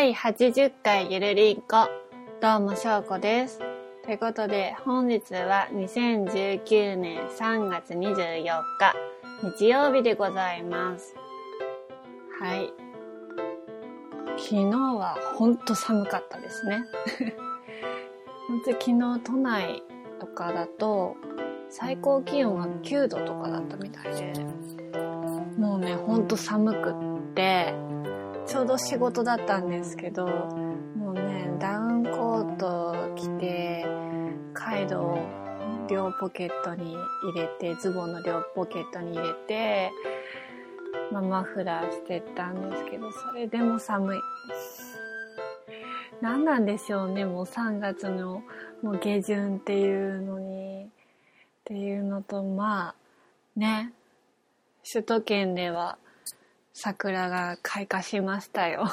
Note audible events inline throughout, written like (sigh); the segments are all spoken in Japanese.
第80回ゆるりんこ。どうも、しょうこです。ということで、本日は2019年3月24日、日曜日でございます。はい。昨日はほんと寒かったですね。(laughs) 本当昨日都内とかだと、最高気温が9度とかだったみたいで、もうね、ほんと寒くって、ちょうど仕事だったんですけど、もうね、ダウンコート着て、カイロを両ポケットに入れて、ズボンの両ポケットに入れて、まあ、マフラーしてたんですけど、それでも寒い。何なんでしょうね、もう3月のもう下旬っていうのに、っていうのと、まあ、ね、首都圏では桜が開花しましたよ。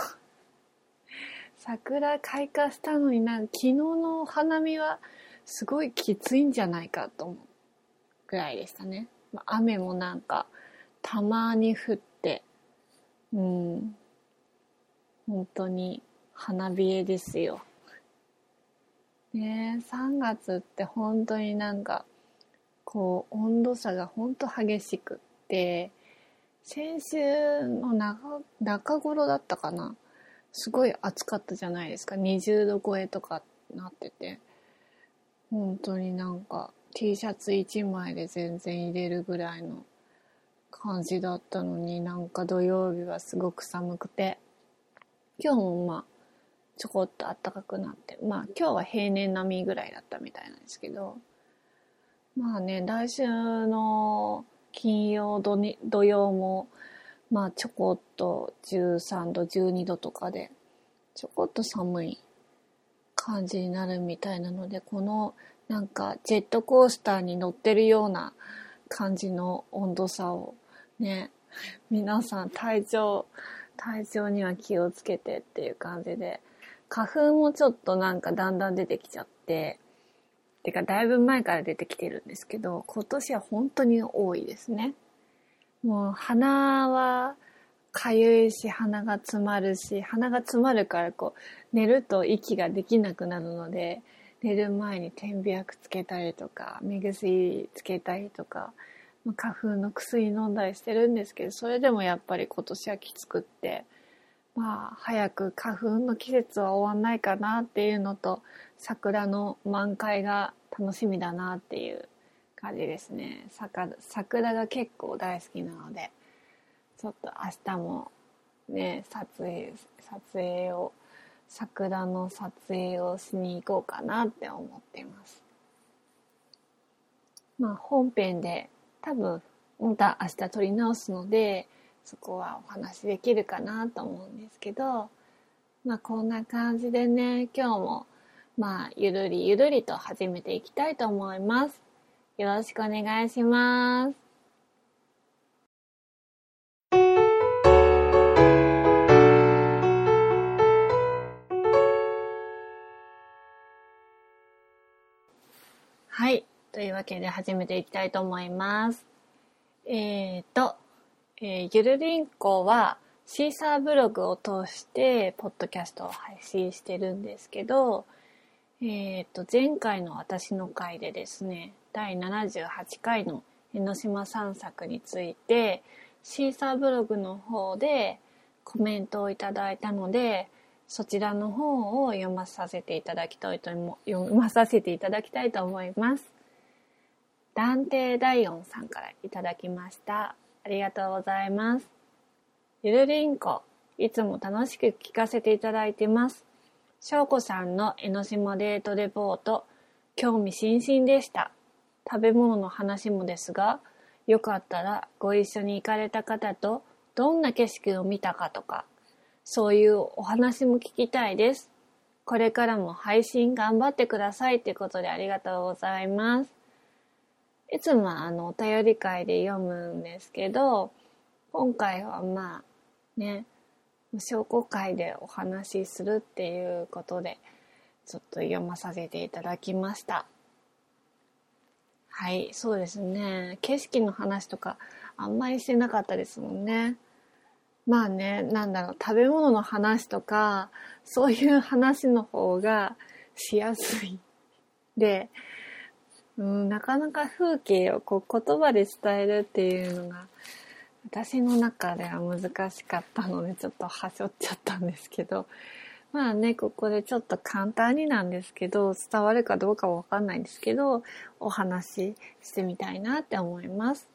(laughs) 桜開花したのになんか昨日のお花見はすごいきついんじゃないかと思うぐらいでしたね。まあ雨もなんかたまに降って、うん、本当に花冷えですよ。ねえ、3月って本当になんかこう温度差が本当激しくって、先週の中中頃だったかな。すごい暑かったじゃないですか。20度超えとかなってて。本当になんか T シャツ1枚で全然入れるぐらいの感じだったのになんか土曜日はすごく寒くて。今日もまあちょこっと暖かくなって。まあ今日は平年並みぐらいだったみたいなんですけど。まあね来週の金曜土に土曜もまあちょこっと13度12度とかでちょこっと寒い感じになるみたいなのでこのなんかジェットコースターに乗ってるような感じの温度差をね皆さん体調体調には気をつけてっていう感じで花粉もちょっとなんかだんだん出てきちゃっててかだいぶ前から出てきてるんですけど今年は本当に多いですね。もう鼻はかゆいし鼻が詰まるし鼻が詰まるからこう寝ると息ができなくなるので寝る前に点鼻薬つけたりとか目薬つけたりとか花粉の薬飲んだりしてるんですけどそれでもやっぱり今年はきつくってまあ早く花粉の季節は終わんないかなっていうのと桜の満開が楽しみだなっていう感じですね。桜が結構大好きなのでちょっと明日もね撮影撮影を桜の撮影をしに行こうかなって思ってます。まあ本編で多分また明日撮り直すのでそこはお話できるかなと思うんですけどまあこんな感じでね今日もまあゆるりゆるりと始めていきたいと思いますよろしくお願いしますはい。というわけで始めていきたいと思います。えーと、えーゆるりんこはシーサーブログを通してポッドキャストを配信してるんですけど、えーと、前回の私の回でですね、第78回の江ノ島散策について、シーサーブログの方でコメントをいただいたので、そちらの方を読まさせていただきたいと思読まさせていただきたいと思います。断定第四さんからいただきました。ありがとうございます。ゆるりんこ、いつも楽しく聞かせていただいてます。しょうこさんの江ノ島デートレポート、興味津々でした。食べ物の話もですが、よかったらご一緒に行かれた方とどんな景色を見たかとか、そういうお話も聞きたいです。これからも配信頑張ってくださいということでありがとうございます。いつもあのお便り会で読むんですけど、今回はまあね、証拠会でお話しするっていうことで、ちょっと読まさせていただきました。はい、そうですね。景色の話とかあんまりしてなかったですもんね。まあね、なんだろう、食べ物の話とか、そういう話の方がしやすい。で、うん、なかなか風景をこう言葉で伝えるっていうのが、私の中では難しかったので、ちょっとはしょっちゃったんですけど、まあね、ここでちょっと簡単になんですけど、伝わるかどうかわかんないんですけど、お話ししてみたいなって思います。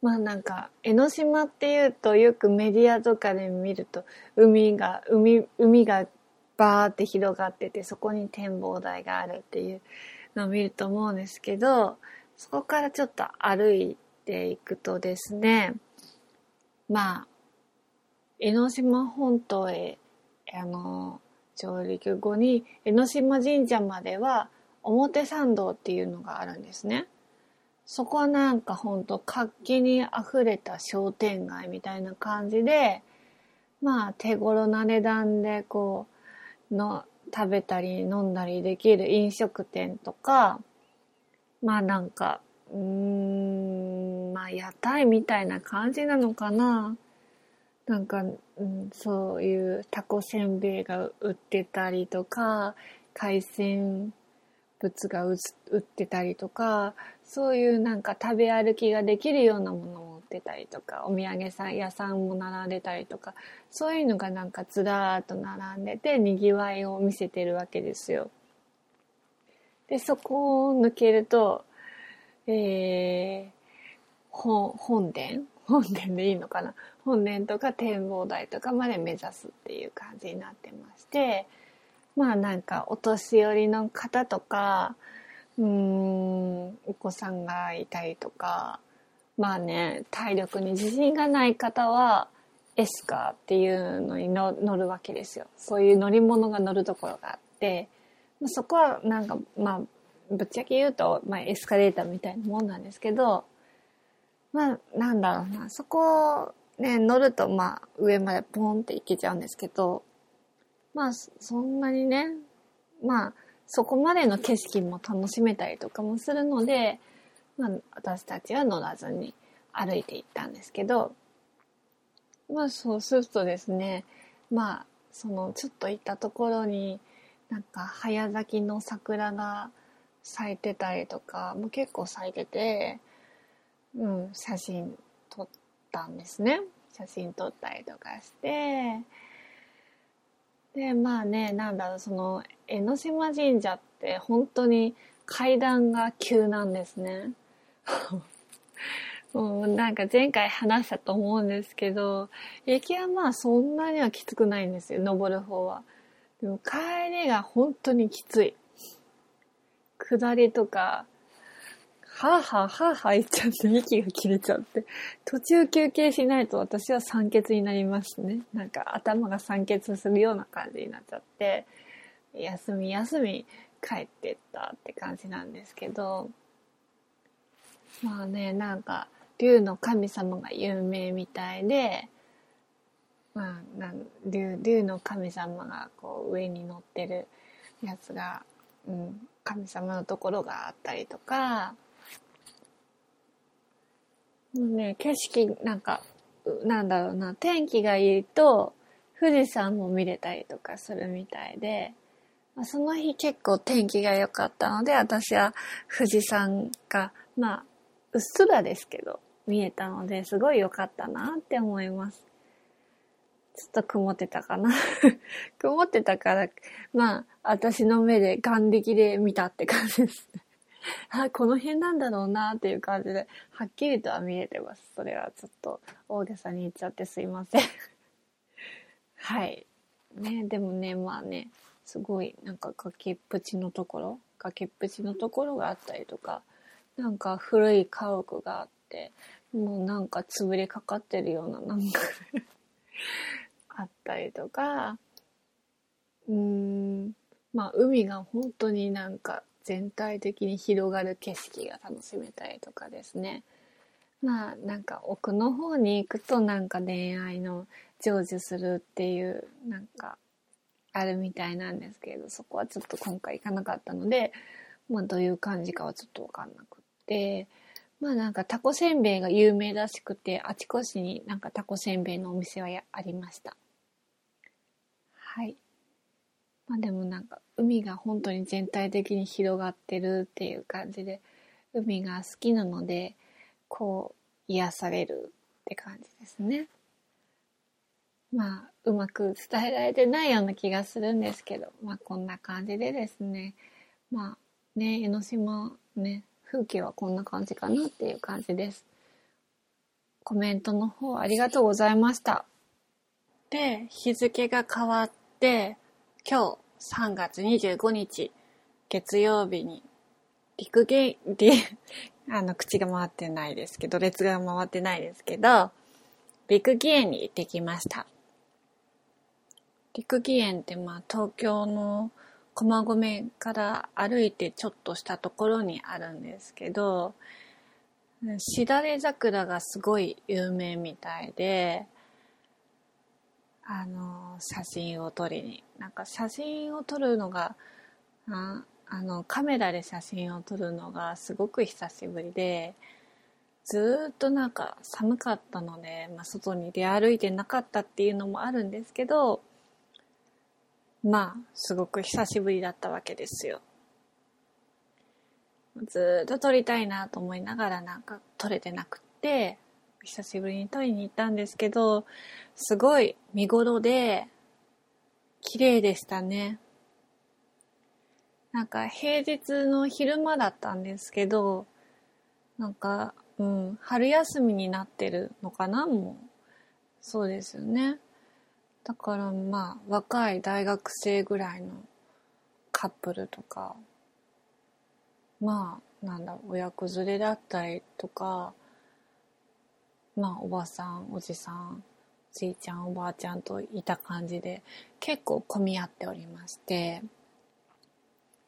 まあなんか、江ノ島っていうとよくメディアとかで見ると、海が、海、海がバーって広がってて、そこに展望台があるっていうのを見ると思うんですけど、そこからちょっと歩いていくとですね、まあ、江ノ島本島へ、あの、上陸後に江ノ島神社までは表参道っていうのがあるんですね。そこはなんかほんと活気に溢れた商店街みたいな感じで、まあ手頃な値段でこう、の、食べたり飲んだりできる飲食店とか、まあなんか、うーん、まあ屋台みたいな感じなのかな。なんか、うん、そういうタコせんべいが売ってたりとか、海鮮物が売ってたりとか、そういうなんか食べ歩きができるようなものも売ってたりとか、お土産屋さんも並んでたりとか、そういうのがなんかずらーっと並んでて、賑わいを見せてるわけですよ。で、そこを抜けると、えー、本、本殿？(laughs) 本殿でいいのかな？本殿とか展望台とかまで目指すっていう感じになってまして、まあなんかお年寄りの方とか、うーん、お子さんがいたりとか、まあね、体力に自信がない方は、エスカーっていうのに乗るわけですよ。そういう乗り物が乗るところがあって、そこはなんか、まあ、ぶっちゃけ言うと、まあ、エスカレーターみたいなもんなんですけど、まあ、なんだろうな、そこね、乗ると、まあ、上までポンって行けちゃうんですけど、まあ、そんなにね、まあ、そこまでの景色も楽しめたりとかもするので、まあ、私たちは乗らずに歩いて行ったんですけど、まあ、そうするとですね、まあ、その、ちょっと行ったところに、なんか、早咲きの桜が咲いてたりとか、もう結構咲いてて、うん、写真撮ったんですね。写真撮ったりとかして、で、まあね、なんだろう、その、江ノ島神社って本当に階段が急なんですね。(laughs) もうなんか前回話したと思うんですけど、駅はまあそんなにはきつくないんですよ、登る方は。でも帰りが本当にきつい。下りとか、はぁはぁはぁはぁ言っちゃって息が切れちゃって、途中休憩しないと私は酸欠になりますね。なんか頭が酸欠するような感じになっちゃって、休み休み帰ってったって感じなんですけど、まあね、なんか、竜の神様が有名みたいで、まあ、なん竜竜の神様がこう上に乗ってるやつが、うん、神様のところがあったりとか、もうね、景色、なんか、なんだろうな、天気がいいと、富士山も見れたりとかするみたいで、あ、その日結構天気が良かったので、私は富士山が、まあ、うっすらですけど、見えたので、すごい良かったなって思います。ちょっと曇ってたかな (laughs) 曇ってたから、まあ、私の目で眼力で見たって感じですね。(laughs) あ、この辺なんだろうなっていう感じで、はっきりとは見えてます。それはちょっと大げさに言っちゃってすいません。(laughs) はい。ね、でもね、まあね、すごいなんか崖っぷちのところ、崖っぷちのところがあったりとか、なんか古い家屋があって、もうなんか潰れかかってるようななんか (laughs) あったりとか、うーん、まあ海が本当になんか全体的に広がる景色が楽しめたりとかですね。まあなんか奥の方に行くとなんか恋愛の成就するっていうなんかあるみたいなんですけれどそこはちょっと今回行かなかったので、まあ、どういう感じかはちょっと分かんなくて。まあなんかタコせんべいが有名らしくて、あちこちになんかタコせんべいのお店はありました。はい。まあでもなんか海が本当に全体的に広がってるっていう感じで、海が好きなので、こう癒されるって感じですね。まあ、うまく伝えられてないような気がするんですけど、まあこんな感じでですね、まあね、江ノ島ね、風景はこんな感じかなっていう感じです。コメントの方ありがとうございました。で、日付が変わって、今日3月25日月曜日に陸芸で、(laughs) あの、口が回ってないですけど、列が回ってないですけど、陸義園に行ってきました。陸義園ってまあ東京の駒込から歩いてちょっとしたところにあるんですけど、しだれ桜がすごい有名みたいで、あの、写真を撮りに。なんか写真を撮るのが、ああの、カメラで写真を撮るのがすごく久しぶりで、ずっとなんか寒かったので、まあ、外に出歩いてなかったっていうのもあるんですけど、まあ、すごく久しぶりだったわけですよ。ずっと撮りたいなと思いながらなんか撮れてなくって、久しぶりに撮りに行ったんですけど、すごい見頃で、綺麗でしたね。なんか平日の昼間だったんですけど、なんか、うん、春休みになってるのかな？もう。そうですよね。だからまあ若い大学生ぐらいのカップルとかまあなんだ親子連れだったりとかまあおばさんおじさんじいちゃんおばあちゃんといた感じで結構混み合っておりまして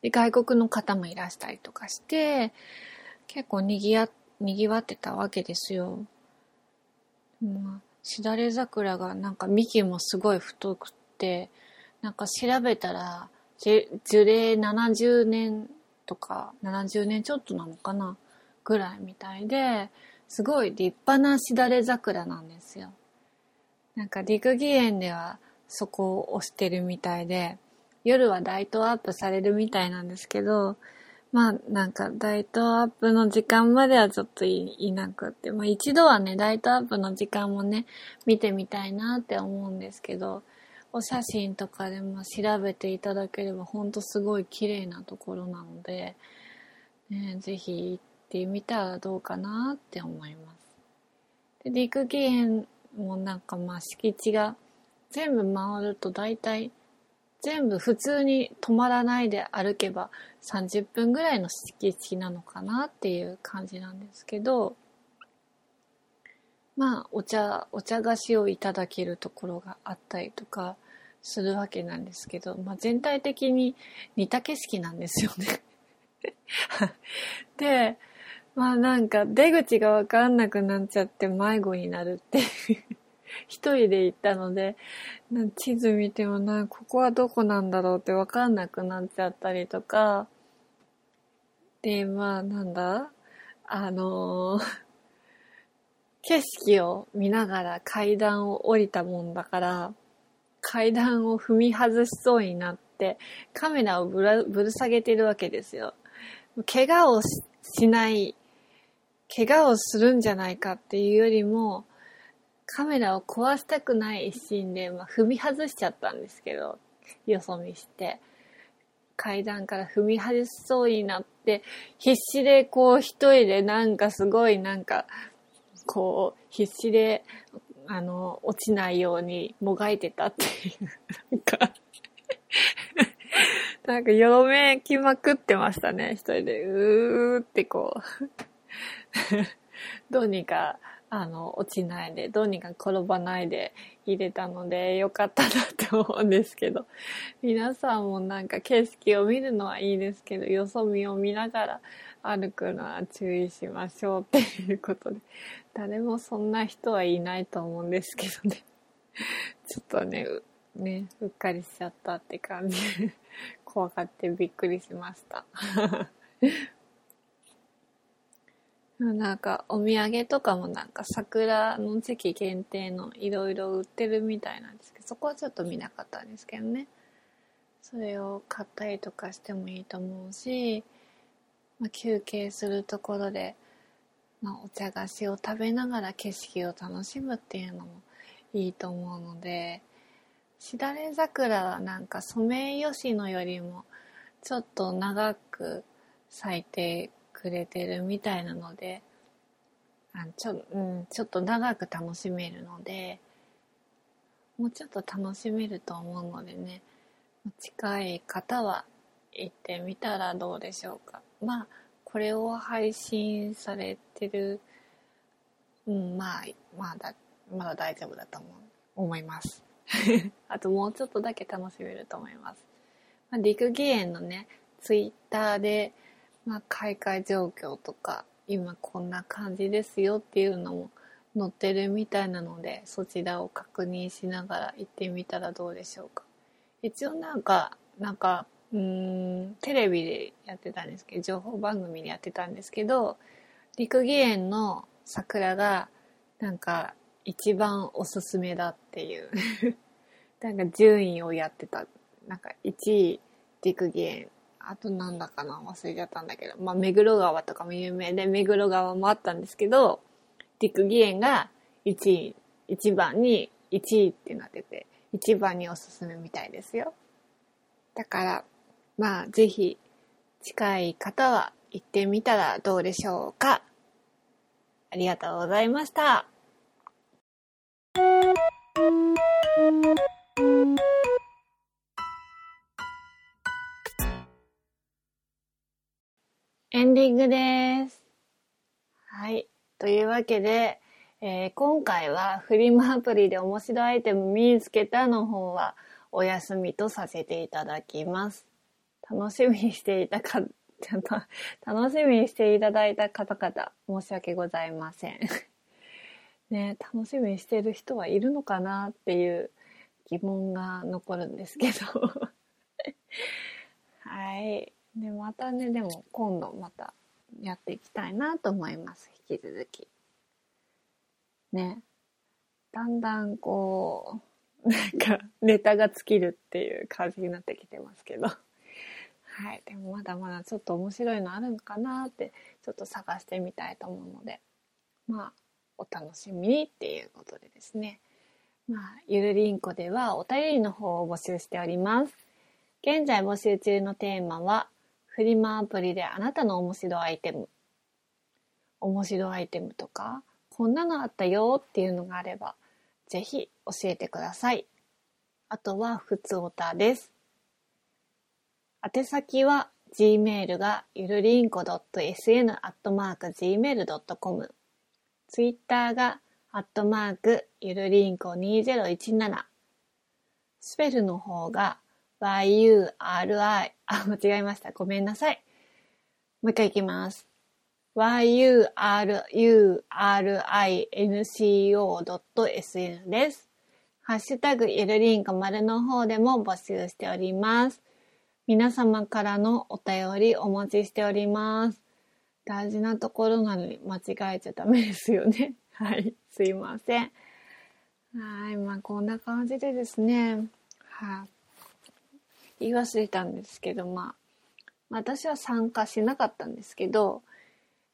で外国の方もいらしたりとかして結構にぎやにぎわってたわけですよ。まあしだれ桜がなんか幹もすごい太くって、なんか調べたら、樹齢70年とか、70年ちょっとなのかなぐらいみたいで、すごい立派なしだれ桜なんですよ。なんか六義園ではそこを推してるみたいで、夜はライトアップされるみたいなんですけど、まあなんかライトアップの時間まではちょっといなくって、まあ一度はね、ライトアップの時間もね、見てみたいなって思うんですけど、お写真とかでも調べていただければほんとすごい綺麗なところなので、ね、ぜひ行ってみたらどうかなって思います。で、陸義園もなんかまあ敷地が全部回ると大体全部普通に止まらないで歩けば30分ぐらいの敷地なのかなっていう感じなんですけど、まあ、お茶、お茶菓子をいただけるところがあったりとかするわけなんですけど、まあ全体的に似た景色なんですよね。(laughs) で、まあなんか出口がわかんなくなっちゃって迷子になるって一人で行ったので、地図見てもな、ここはどこなんだろうってわかんなくなっちゃったりとか、で、まあなんだ？あのー、景色を見ながら階段を降りたもんだから、階段を踏み外しそうになって、カメラをぶらぶる下げてるわけですよ。怪我をしない、怪我をするんじゃないかっていうよりも、カメラを壊したくない一心で、まあ、踏み外しちゃったんですけど、よそ見して。階段から踏み外しそうになって、必死でこう一人でなんかすごいなんか、こう必死で、あの、落ちないようにもがいてたっていう、なんかなんかよろめきまくってましたね、一人で。うーってこうどうにかあの、落ちないで、どうにか転ばないで入れたので、よかったなって思うんですけど、(laughs) 皆さんもなんか景色を見るのはいいですけど、よそ見を見ながら歩くのは注意しましょうっていうことで、誰もそんな人はいないと思うんですけどね。(laughs) ちょっとね、ね、うっかりしちゃったって感じ、怖がってびっくりしました。(laughs) なんかお土産とかもなんか桜の時期限定のいろいろ売ってるみたいなんですけどそこはちょっと見なかったんですけどね。それを買ったりとかしてもいいと思うし、まあ、休憩するところで、まあ、お茶菓子を食べながら景色を楽しむっていうのもいいと思うのでしだれ桜はなんかソメイヨシノよりもちょっと長く咲いてくれてるみたいなのであちょ,、うん、ちょっと長く楽しめるのでもうちょっと楽しめると思うのでね近い方は行ってみたらどうでしょうか。まあこれを配信されてるうんまあまだまだ大丈夫だと思う思います。(laughs) あともうちょっとだけ楽しめると思います、まあ、陸義園のねツイッターでまあ、開会状況とか今こんな感じですよっていうのも載ってるみたいなのでそちらを確認しながら行ってみたらどうでしょうか。一応なんかなんかうんテレビでやってたんですけど情報番組でやってたんですけど陸義園の桜がなんか一番おすすめだっていう。(laughs) なんか順位をやってた。なんか1位陸義園あとなんだかな忘れちゃったんだけど、まあ、目黒川とかも有名で、目黒川もあったんですけど、陸義園が1位、1番に1位ってなってて、1番におすすめみたいですよ。だから、まあ、ぜひ、近い方は行ってみたらどうでしょうか。ありがとうございました。ディングです。はい。というわけで、えー、今回はフリマアプリで面白いアイテム見つけたの方はお休みとさせていただきます。楽しみにしていたか、ちゃんと楽しみにしていただいた方々、申し訳ございません。(laughs) ね、楽しみにしてる人はいるのかなっていう疑問が残るんですけど (laughs) はい。で、またね、でも今度またやっていきたいなと思います。引き続き。ね。だんだんこう、(laughs) なんかネタが尽きるっていう感じになってきてますけど。はい。でもまだまだちょっと面白いのあるのかなってちょっと探してみたいと思うので、まあ、お楽しみにっていうことでですね。まあ、ゆるりんこではお便りの方を募集しております。現在募集中のテーマは、フリマアプリであなたの面白アイテム、面白アイテムとか、こんなのあったよっていうのがあれば、ぜひ教えてください。あとは、ふつおたです。宛先は、gmail がゆるりんこ .sn.gmail.com ツイッターが、アットマーク、ゆるりんこ2017スペルの方が、yuri, あ、間違えました。ごめんなさい。もう一回いきます。yurrinco.sn です。ハッシュタグゆるりんこ丸の方でも募集しております。皆様からのお便りお待ちしております。大事なところなのに間違えちゃダメですよね。(laughs) はい。すいません。はい。まあ、こんな感じでですね。はい、言い忘れたんですけど、まあ、私は参加しなかったんですけど、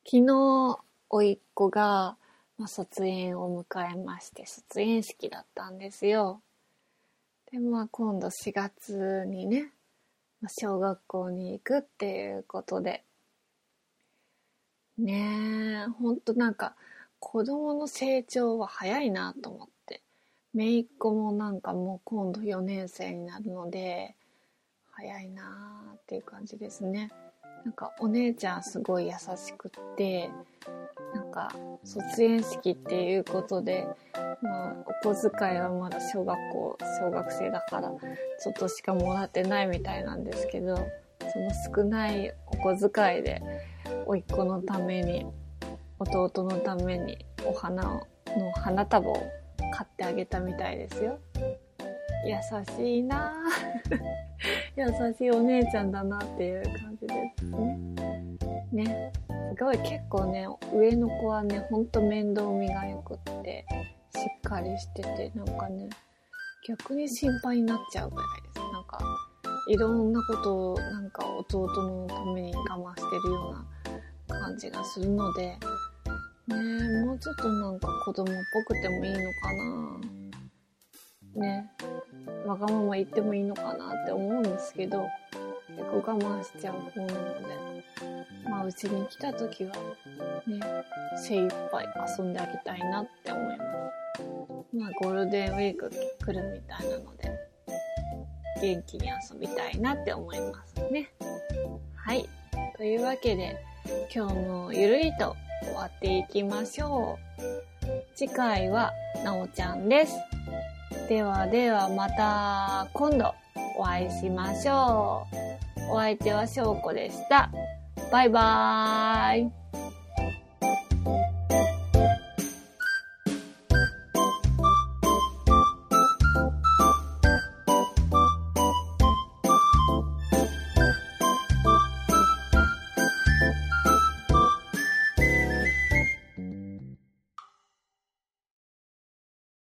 昨日、おいっ子が、まあ、卒園を迎えまして、卒園式だったんですよ。で、まあ、今度4月にね、小学校に行くっていうことで、ねえ、ほんとなんか、子供の成長は早いなと思って。姪っ子もなんかもう今度4年生になるので、早いなーっていう感じですねなんかお姉ちゃんすごい優しくってなんか卒園式っていうことで、まあ、お小遣いはまだ小学校小学生だからちょっとしかもらってないみたいなんですけどその少ないお小遣いで甥っ子のために弟のためにお花の花束を買ってあげたみたいですよ。優しいな優しいお姉ちゃんだなっていう感じですね。ね。ごい結構ね、上の子はね、ほんと面倒見が良くって、しっかりしてて、なんかね、逆に心配になっちゃうぐらいです。なんか、いろんなことをなんか弟のために我慢してるような感じがするので、ね、もうちょっとなんか子供っぽくてもいいのかなね。わがまま言ってもいいのかなって思うんですけど、結構我慢しちゃう方なので、まあうちに来た時はね、精一杯遊んであげたいなって思います。まあゴールデンウィーク来るみたいなので、元気に遊びたいなって思いますね。はい。というわけで、今日もゆるりと終わっていきましょう。次回はなおちゃんです。ではではまた今度お会いしましょう。お相手はしょうこでした。バイバーイ。